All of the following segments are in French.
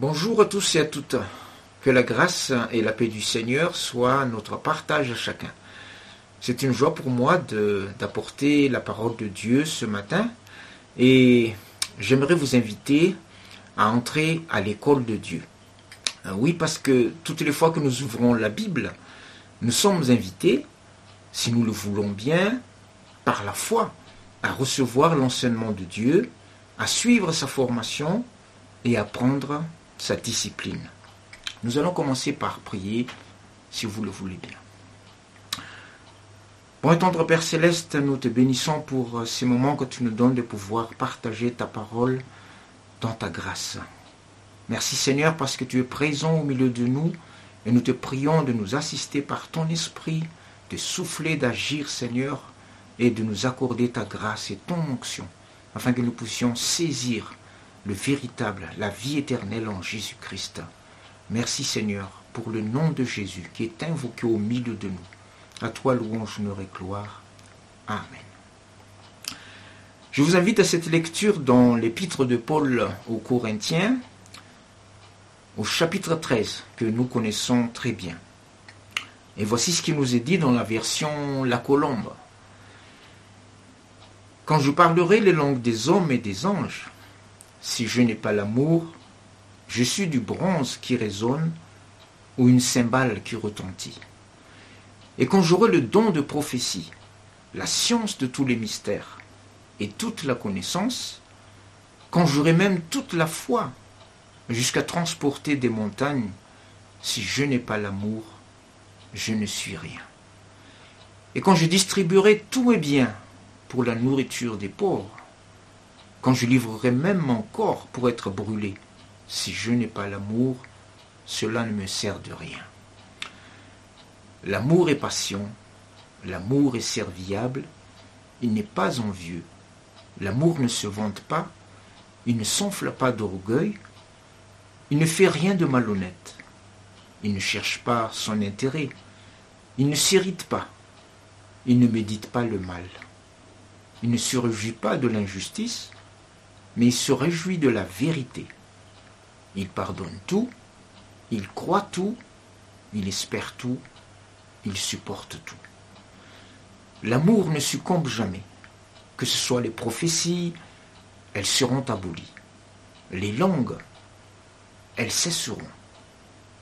Bonjour à tous et à toutes. Que la grâce et la paix du Seigneur soient notre partage à chacun. C'est une joie pour moi d'apporter la parole de Dieu ce matin et j'aimerais vous inviter à entrer à l'école de Dieu. Euh, oui, parce que toutes les fois que nous ouvrons la Bible, nous sommes invités, si nous le voulons bien, par la foi, à recevoir l'enseignement de Dieu, à suivre sa formation et à prendre sa discipline. Nous allons commencer par prier, si vous le voulez bien. Bon tendre Père Céleste, nous te bénissons pour ces moments que tu nous donnes de pouvoir partager ta parole dans ta grâce. Merci Seigneur parce que tu es présent au milieu de nous et nous te prions de nous assister par ton esprit, de souffler, d'agir Seigneur et de nous accorder ta grâce et ton onction afin que nous puissions saisir le véritable, la vie éternelle en Jésus-Christ. Merci Seigneur pour le nom de Jésus qui est invoqué au milieu de nous. À toi louange, honneur et. Amen. Je vous invite à cette lecture dans l'épître de Paul aux Corinthiens, au chapitre 13, que nous connaissons très bien. Et voici ce qui nous est dit dans la version La Colombe. Quand je parlerai les langues des hommes et des anges, si je n'ai pas l'amour, je suis du bronze qui résonne ou une cymbale qui retentit. Et quand j'aurai le don de prophétie, la science de tous les mystères et toute la connaissance, quand j'aurai même toute la foi jusqu'à transporter des montagnes, si je n'ai pas l'amour, je ne suis rien. Et quand je distribuerai tous mes biens pour la nourriture des pauvres, quand je livrerai même mon corps pour être brûlé, si je n'ai pas l'amour, cela ne me sert de rien. L'amour est passion, l'amour est serviable, il n'est pas envieux, l'amour ne se vante pas, il ne s'enfle pas d'orgueil, il ne fait rien de malhonnête, il ne cherche pas son intérêt, il ne s'irrite pas, il ne médite pas le mal, il ne se réjouit pas de l'injustice, mais il se réjouit de la vérité. Il pardonne tout, il croit tout, il espère tout, il supporte tout. L'amour ne succombe jamais. Que ce soit les prophéties, elles seront abolies. Les langues, elles cesseront.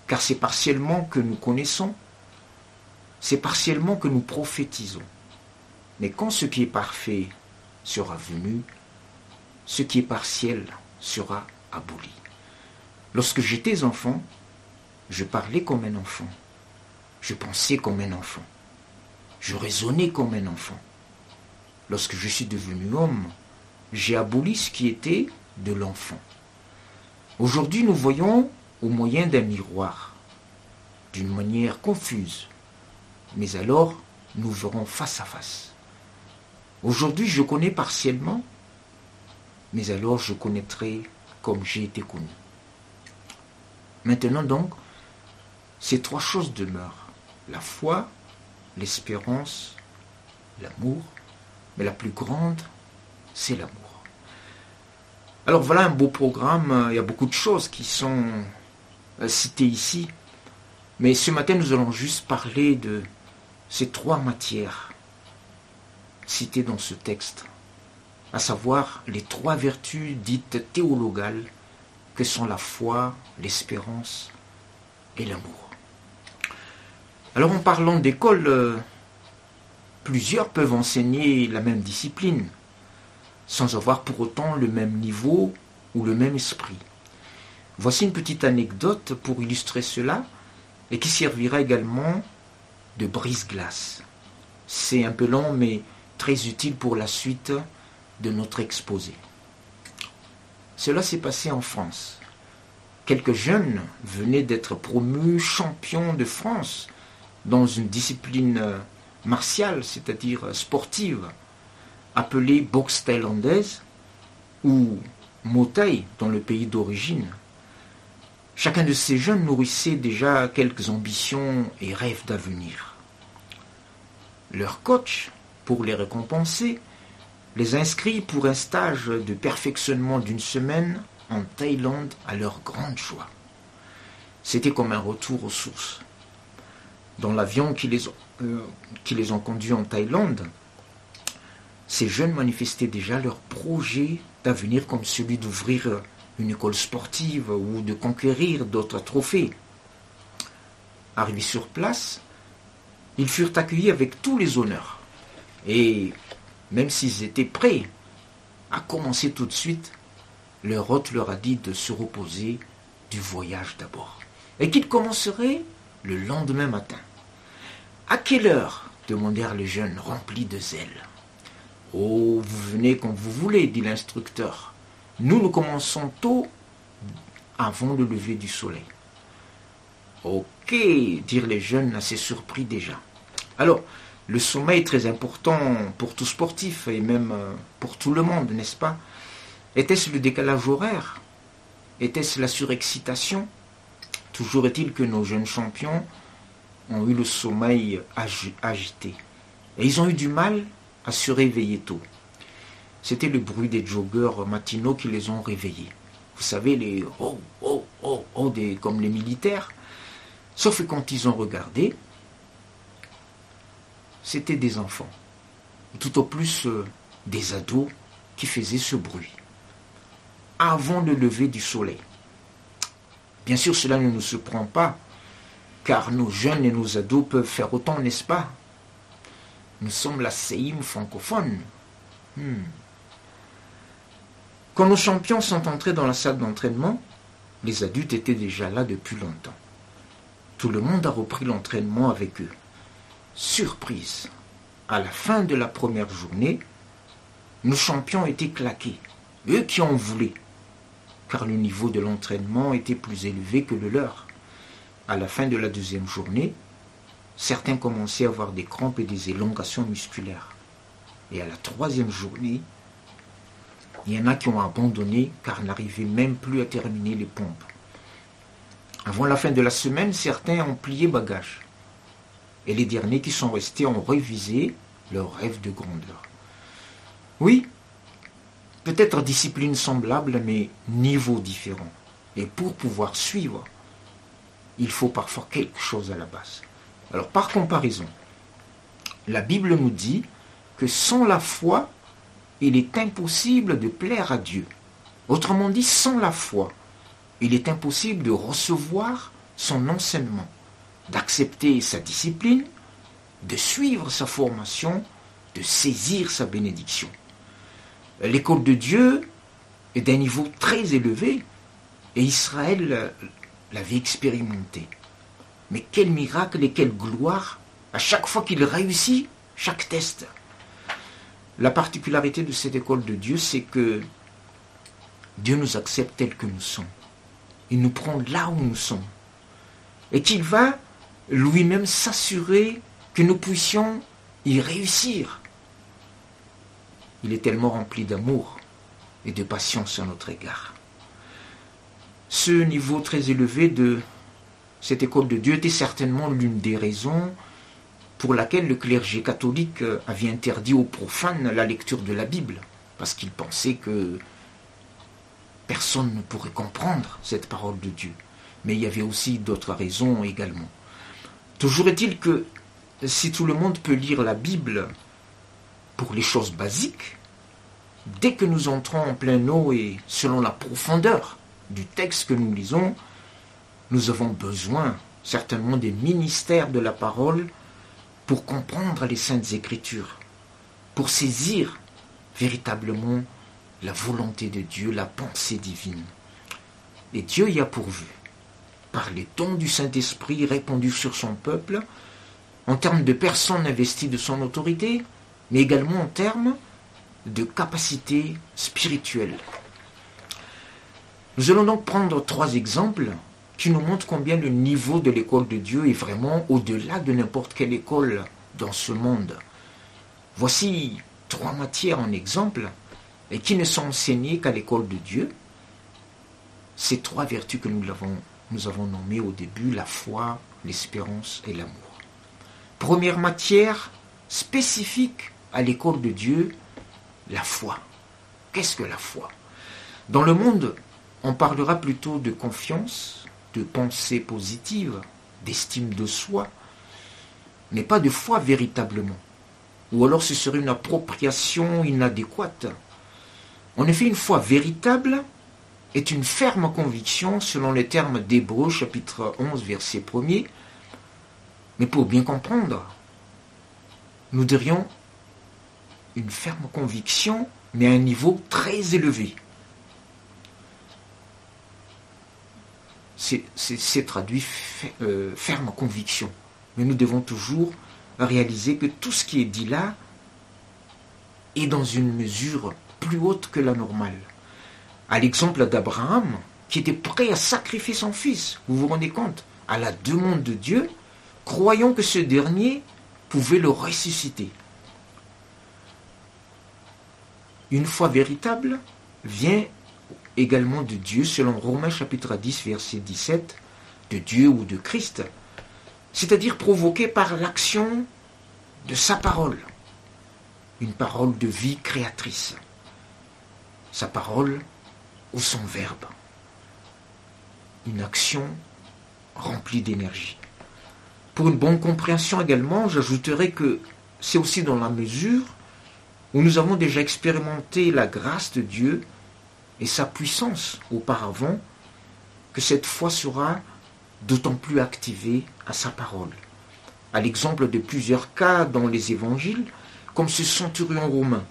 Car c'est partiellement que nous connaissons, c'est partiellement que nous prophétisons. Mais quand ce qui est parfait sera venu, ce qui est partiel sera aboli. Lorsque j'étais enfant, je parlais comme un enfant. Je pensais comme un enfant. Je raisonnais comme un enfant. Lorsque je suis devenu homme, j'ai aboli ce qui était de l'enfant. Aujourd'hui, nous voyons au moyen d'un miroir, d'une manière confuse, mais alors nous verrons face à face. Aujourd'hui, je connais partiellement, mais alors je connaîtrai comme j'ai été connu. Maintenant donc, ces trois choses demeurent. La foi, l'espérance, l'amour, mais la plus grande, c'est l'amour. Alors voilà un beau programme, il y a beaucoup de choses qui sont euh, citées ici, mais ce matin nous allons juste parler de ces trois matières citées dans ce texte à savoir les trois vertus dites théologales que sont la foi, l'espérance et l'amour. Alors en parlant d'école, euh, plusieurs peuvent enseigner la même discipline, sans avoir pour autant le même niveau ou le même esprit. Voici une petite anecdote pour illustrer cela et qui servira également de brise-glace. C'est un peu long mais très utile pour la suite de notre exposé. Cela s'est passé en France. Quelques jeunes venaient d'être promus champions de France dans une discipline martiale, c'est-à-dire sportive, appelée boxe thaïlandaise ou Motai dans le pays d'origine. Chacun de ces jeunes nourrissait déjà quelques ambitions et rêves d'avenir. Leur coach, pour les récompenser, les inscrits pour un stage de perfectionnement d'une semaine en Thaïlande à leur grande joie. C'était comme un retour aux sources. Dans l'avion qui les, euh, qui les ont conduits en Thaïlande, ces jeunes manifestaient déjà leur projet d'avenir comme celui d'ouvrir une école sportive ou de conquérir d'autres trophées. Arrivés sur place, ils furent accueillis avec tous les honneurs. Et même s'ils étaient prêts à commencer tout de suite, leur hôte leur a dit de se reposer du voyage d'abord. Et qu'ils commenceraient le lendemain matin. À quelle heure demandèrent les jeunes remplis de zèle. Oh, vous venez quand vous voulez, dit l'instructeur. Nous, nous commençons tôt avant le lever du soleil. Ok, dirent les jeunes assez surpris déjà. Alors, le sommeil est très important pour tout sportif et même euh, pour tout le monde, n'est-ce pas? Était-ce le décalage horaire? Était-ce la surexcitation? Toujours est-il que nos jeunes champions ont eu le sommeil agité. Et ils ont eu du mal à se réveiller tôt. C'était le bruit des joggeurs matinaux qui les ont réveillés. Vous savez, les oh, oh, oh, oh, des, comme les militaires. Sauf que quand ils ont regardé, c'était des enfants, tout au plus euh, des ados qui faisaient ce bruit, avant le lever du soleil. Bien sûr, cela ne nous surprend pas, car nos jeunes et nos ados peuvent faire autant, n'est-ce pas? Nous sommes la CEIM francophone. Hmm. Quand nos champions sont entrés dans la salle d'entraînement, les adultes étaient déjà là depuis longtemps. Tout le monde a repris l'entraînement avec eux. Surprise, à la fin de la première journée, nos champions étaient claqués, eux qui en voulaient, car le niveau de l'entraînement était plus élevé que le leur. À la fin de la deuxième journée, certains commençaient à avoir des crampes et des élongations musculaires. Et à la troisième journée, il y en a qui ont abandonné car n'arrivaient même plus à terminer les pompes. Avant la fin de la semaine, certains ont plié bagage et les derniers qui sont restés ont révisé leur rêve de grandeur. Oui, peut-être discipline semblable, mais niveau différent. Et pour pouvoir suivre, il faut parfois quelque chose à la base. Alors par comparaison, la Bible nous dit que sans la foi, il est impossible de plaire à Dieu. Autrement dit, sans la foi, il est impossible de recevoir son enseignement d'accepter sa discipline, de suivre sa formation, de saisir sa bénédiction. L'école de Dieu est d'un niveau très élevé et Israël l'avait expérimenté. Mais quel miracle et quelle gloire à chaque fois qu'il réussit chaque test. La particularité de cette école de Dieu, c'est que Dieu nous accepte tels que nous sommes. Il nous prend là où nous sommes. Et qu'il va lui-même s'assurer que nous puissions y réussir. Il est tellement rempli d'amour et de patience à notre égard. Ce niveau très élevé de cette école de Dieu était certainement l'une des raisons pour laquelle le clergé catholique avait interdit aux profanes la lecture de la Bible, parce qu'il pensait que personne ne pourrait comprendre cette parole de Dieu. Mais il y avait aussi d'autres raisons également. Toujours est-il que si tout le monde peut lire la Bible pour les choses basiques, dès que nous entrons en plein eau et selon la profondeur du texte que nous lisons, nous avons besoin certainement des ministères de la parole pour comprendre les saintes écritures, pour saisir véritablement la volonté de Dieu, la pensée divine. Et Dieu y a pourvu par les dons du Saint-Esprit répandus sur son peuple, en termes de personnes investies de son autorité, mais également en termes de capacité spirituelle. Nous allons donc prendre trois exemples qui nous montrent combien le niveau de l'école de Dieu est vraiment au-delà de n'importe quelle école dans ce monde. Voici trois matières en exemple et qui ne sont enseignées qu'à l'école de Dieu. Ces trois vertus que nous avons nous avons nommé au début la foi, l'espérance et l'amour. Première matière spécifique à l'école de Dieu, la foi. Qu'est-ce que la foi? Dans le monde on parlera plutôt de confiance, de pensée positive, d'estime de soi, mais pas de foi véritablement. Ou alors ce serait une appropriation inadéquate. En effet, une foi véritable est une ferme conviction selon les termes d'Hébreu chapitre 11 verset 1er. Mais pour bien comprendre, nous dirions une ferme conviction, mais à un niveau très élevé. C'est traduit euh, ferme conviction. Mais nous devons toujours réaliser que tout ce qui est dit là est dans une mesure plus haute que la normale. À l'exemple d'Abraham, qui était prêt à sacrifier son fils, vous vous rendez compte, à la demande de Dieu, croyant que ce dernier pouvait le ressusciter. Une foi véritable vient également de Dieu, selon Romains chapitre 10, verset 17, de Dieu ou de Christ, c'est-à-dire provoquée par l'action de sa parole, une parole de vie créatrice, sa parole ou son verbe, une action remplie d'énergie. Pour une bonne compréhension également, j'ajouterai que c'est aussi dans la mesure où nous avons déjà expérimenté la grâce de Dieu et sa puissance auparavant, que cette foi sera d'autant plus activée à sa parole. À l'exemple de plusieurs cas dans les évangiles, comme ce centurion romain,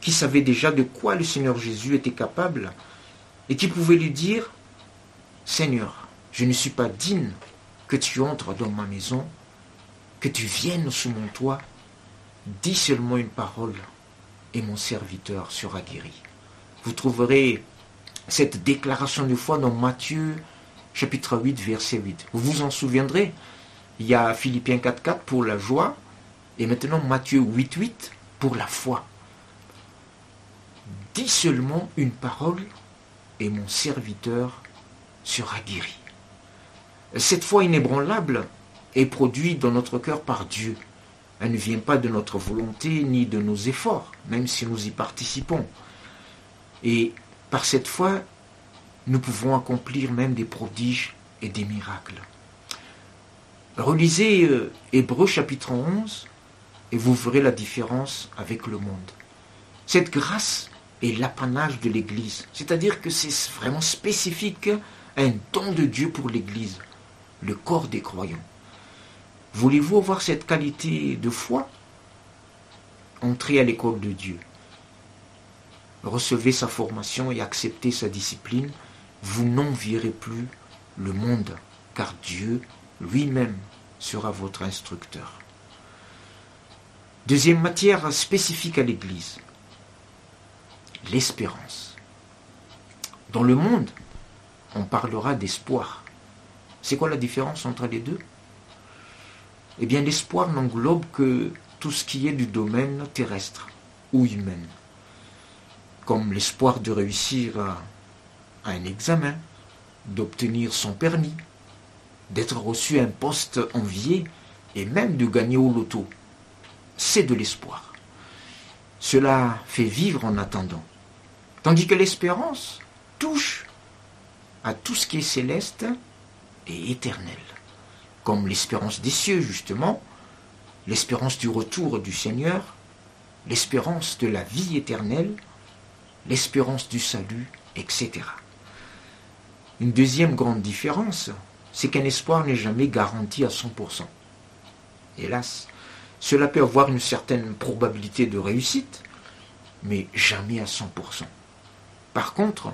qui savait déjà de quoi le Seigneur Jésus était capable, et qui pouvait lui dire, Seigneur, je ne suis pas digne que tu entres dans ma maison, que tu viennes sous mon toit, dis seulement une parole, et mon serviteur sera guéri. Vous trouverez cette déclaration de foi dans Matthieu chapitre 8, verset 8. Vous vous en souviendrez, il y a Philippiens 4, 4 pour la joie, et maintenant Matthieu 8, 8 pour la foi. Dis seulement une parole, et mon serviteur sera guéri. Cette foi inébranlable est produite dans notre cœur par Dieu. Elle ne vient pas de notre volonté ni de nos efforts, même si nous y participons. Et par cette foi, nous pouvons accomplir même des prodiges et des miracles. Relisez euh, Hébreu chapitre 11 et vous verrez la différence avec le monde. Cette grâce est l'apanage de l'Église, c'est-à-dire que c'est vraiment spécifique un don de Dieu pour l'Église, le corps des croyants. Voulez-vous avoir cette qualité de foi? Entrez à l'école de Dieu. Recevez sa formation et acceptez sa discipline, vous n'envierez plus le monde, car Dieu lui-même sera votre instructeur. Deuxième matière spécifique à l'Église, l'espérance. Dans le monde, on parlera d'espoir. C'est quoi la différence entre les deux? Eh bien, l'espoir n'englobe que tout ce qui est du domaine terrestre ou humain comme l'espoir de réussir à, un examen, d'obtenir son permis, d'être reçu un poste envié et même de gagner au loto. C'est de l'espoir. Cela fait vivre en attendant. Tandis que l'espérance touche à tout ce qui est céleste et éternel, comme l'espérance des cieux justement, l'espérance du retour du Seigneur, l'espérance de la vie éternelle, l'espérance du salut, etc. Une deuxième grande différence, c'est qu'un espoir n'est jamais garanti à 100%. Hélas, cela peut avoir une certaine probabilité de réussite, mais jamais à 100%. Par contre,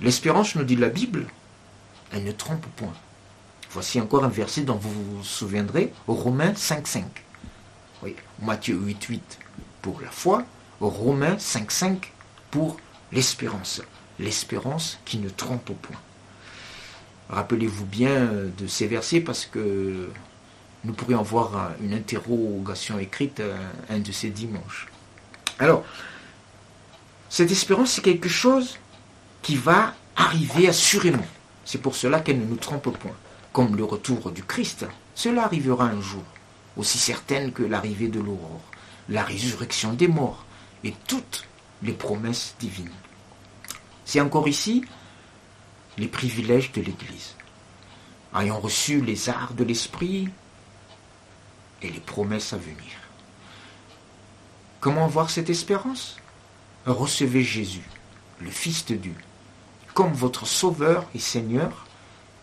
l'espérance, nous dit la Bible, elle ne trompe point. Voici encore un verset dont vous vous souviendrez, Romains 5.5. Oui, Matthieu 8.8 pour la foi, Romains 5.5 pour l'espérance. L'espérance qui ne trompe point. Rappelez-vous bien de ces versets parce que nous pourrions avoir une interrogation écrite un de ces dimanches. Alors, cette espérance, c'est quelque chose qui va arriver assurément. C'est pour cela qu'elle ne nous trompe point. Comme le retour du Christ, cela arrivera un jour, aussi certaine que l'arrivée de l'aurore, la résurrection des morts et toutes les promesses divines. C'est encore ici les privilèges de l'Église, ayant reçu les arts de l'Esprit et les promesses à venir. Comment voir cette espérance? Recevez Jésus, le Fils de Dieu, comme votre Sauveur et Seigneur,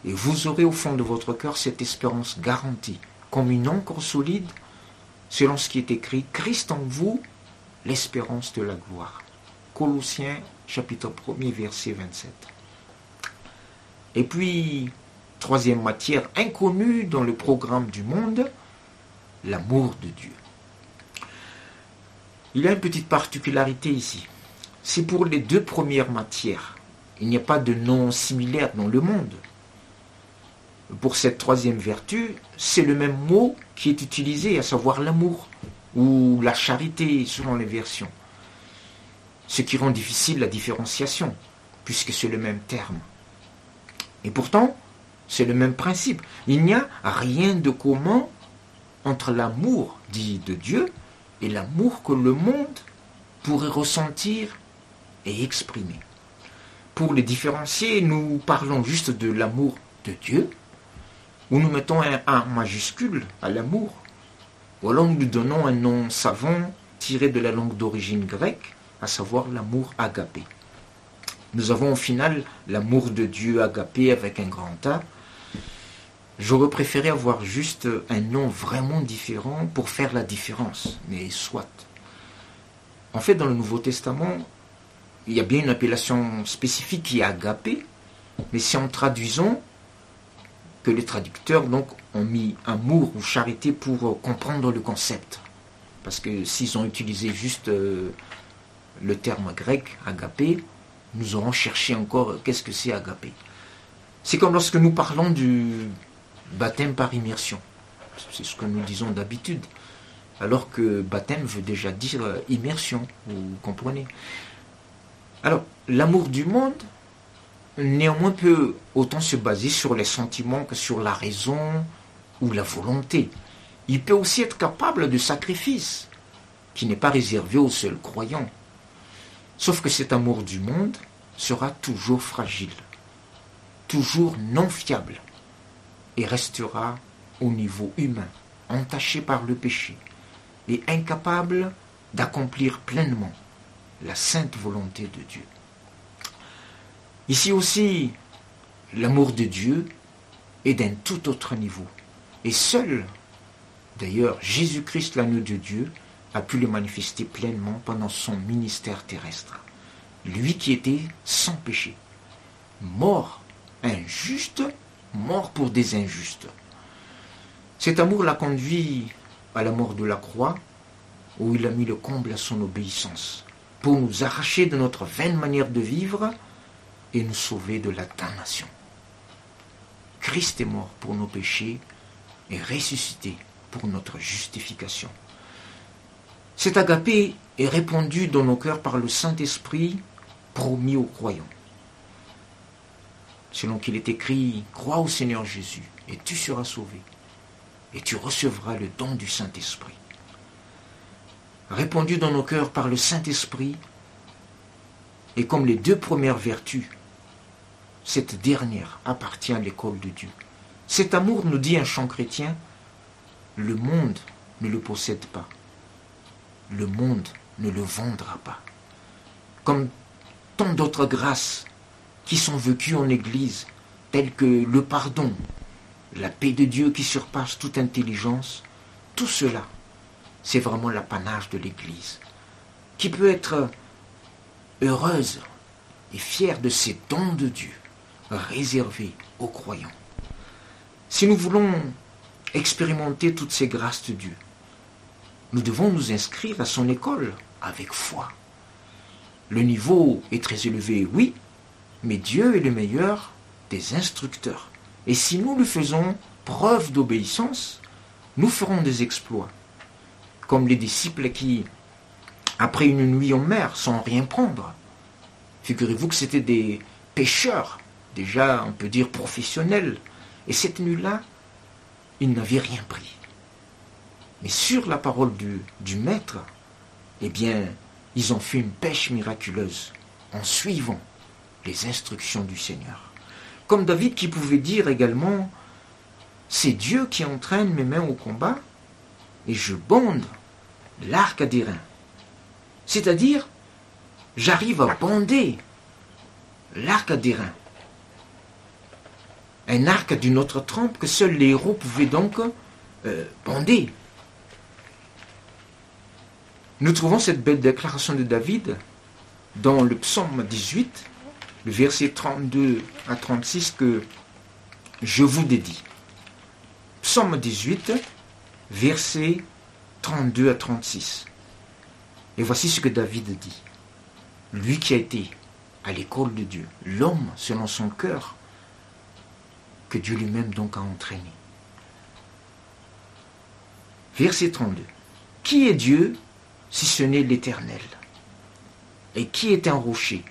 et vous aurez au fond de votre cœur cette espérance garantie, comme une encre solide, selon ce qui est écrit, Christ en vous, l'espérance de la gloire. Colossiens chapitre 1er verset 27. Et puis, troisième matière inconnue dans le programme du monde, l'amour de Dieu. Il y a une petite particularité ici. C'est pour les deux premières matières. Il n'y a pas de nom similaire dans le monde. Pour cette troisième vertu, c'est le même mot qui est utilisé, à savoir l'amour ou la charité selon les versions. Ce qui rend difficile la différenciation, puisque c'est le même terme. Et pourtant, c'est le même principe. Il n'y a rien de commun entre l'amour dit de Dieu et l'amour que le monde pourrait ressentir et exprimer. Pour les différencier, nous parlons juste de l'amour de Dieu, où nous mettons un A majuscule à l'amour, ou alors nous donnons un nom savant tiré de la langue d'origine grecque, à savoir l'amour agapé. Nous avons au final l'amour de Dieu agapé avec un grand A. J'aurais préféré avoir juste un nom vraiment différent pour faire la différence, mais soit. En fait, dans le Nouveau Testament, il y a bien une appellation spécifique qui est agapé, mais si en traduisons, que les traducteurs donc ont mis amour ou charité pour comprendre le concept. Parce que s'ils ont utilisé juste euh, le terme grec agapé, nous aurons cherché encore qu'est-ce que c'est agapé. C'est comme lorsque nous parlons du baptême par immersion. C'est ce que nous disons d'habitude. Alors que baptême veut déjà dire euh, immersion, vous comprenez. Alors, l'amour du monde, néanmoins, peut autant se baser sur les sentiments que sur la raison ou la volonté. Il peut aussi être capable de sacrifice, qui n'est pas réservé aux seuls croyants. Sauf que cet amour du monde sera toujours fragile, toujours non fiable, et restera au niveau humain, entaché par le péché, et incapable d'accomplir pleinement la sainte volonté de Dieu. Ici aussi, l'amour de Dieu est d'un tout autre niveau. Et seul, d'ailleurs, Jésus-Christ, l'agneau de Dieu, a pu le manifester pleinement pendant son ministère terrestre. Lui qui était sans péché, mort, injuste, mort pour des injustes. Cet amour l'a conduit à la mort de la croix, où il a mis le comble à son obéissance, pour nous arracher de notre vaine manière de vivre et nous sauver de la damnation. Christ est mort pour nos péchés et ressuscité pour notre justification. Cet agapé est répandu dans nos cœurs par le Saint-Esprit promis aux croyants. Selon qu'il est écrit, crois au Seigneur Jésus et tu seras sauvé et tu recevras le don du Saint-Esprit. Répandu dans nos cœurs par le Saint-Esprit, et comme les deux premières vertus, cette dernière appartient à l'école de Dieu. Cet amour, nous dit un chant chrétien, le monde ne le possède pas le monde ne le vendra pas. Comme tant d'autres grâces qui sont vécues en Église, telles que le pardon, la paix de Dieu qui surpasse toute intelligence, tout cela, c'est vraiment l'apanage de l'Église, qui peut être heureuse et fière de ces dons de Dieu réservés aux croyants. Si nous voulons expérimenter toutes ces grâces de Dieu, nous devons nous inscrire à son école avec foi. Le niveau est très élevé, oui, mais Dieu est le meilleur des instructeurs. Et si nous lui faisons preuve d'obéissance, nous ferons des exploits. Comme les disciples qui, après une nuit en mer, sans rien prendre, figurez-vous que c'était des pêcheurs, déjà on peut dire professionnels, et cette nuit-là, ils n'avaient rien pris. Mais sur la parole du, du maître, eh bien, ils ont fait une pêche miraculeuse en suivant les instructions du Seigneur. Comme David qui pouvait dire également, c'est Dieu qui entraîne mes mains au combat et je bonde l'arc à d'airain. C'est-à-dire, j'arrive à bonder l'arc à d'airain. Un arc d'une autre trempe que seuls les héros pouvaient donc euh. Nous trouvons cette belle déclaration de David dans le psaume 18, le verset 32 à 36 que je vous dédie. Psaume 18, verset 32 à 36. Et voici ce que David dit. Lui qui a été à l'école de Dieu, l'homme selon son cœur, que Dieu lui-même donc a entraîné. Verset 32. Qui est Dieu si ce n'est l'Éternel? Et qui est un rocher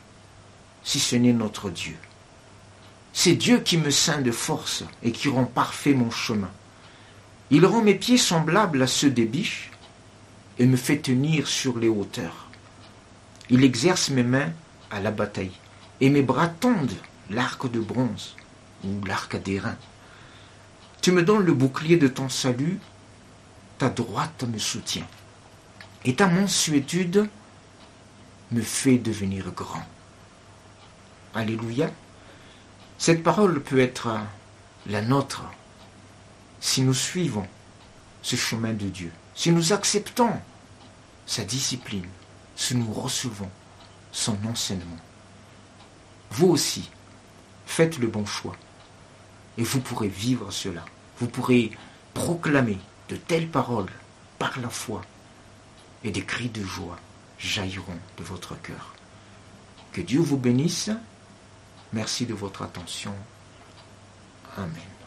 si ce n'est notre Dieu? C'est Dieu qui me ceint de force et qui rend parfait mon chemin. Il rend mes pieds semblables à ceux des biches et me fait tenir sur les hauteurs. Il exerce mes mains à la bataille et mes bras tendent l'arc de bronze ou l'arc d'airain. Tu me donnes le bouclier de ton salut, ta droite me soutient, et ta mansuétude me fait devenir grand. Alléluia. Cette parole peut être la nôtre si nous suivons ce chemin de Dieu, si nous acceptons sa discipline, si nous recevons son enseignement. Vous aussi, faites le bon choix. Et vous pourrez vivre cela. Vous pourrez proclamer de telles paroles par la foi. Et des cris de joie jailliront de votre cœur. Que Dieu vous bénisse. Merci de votre attention. Amen.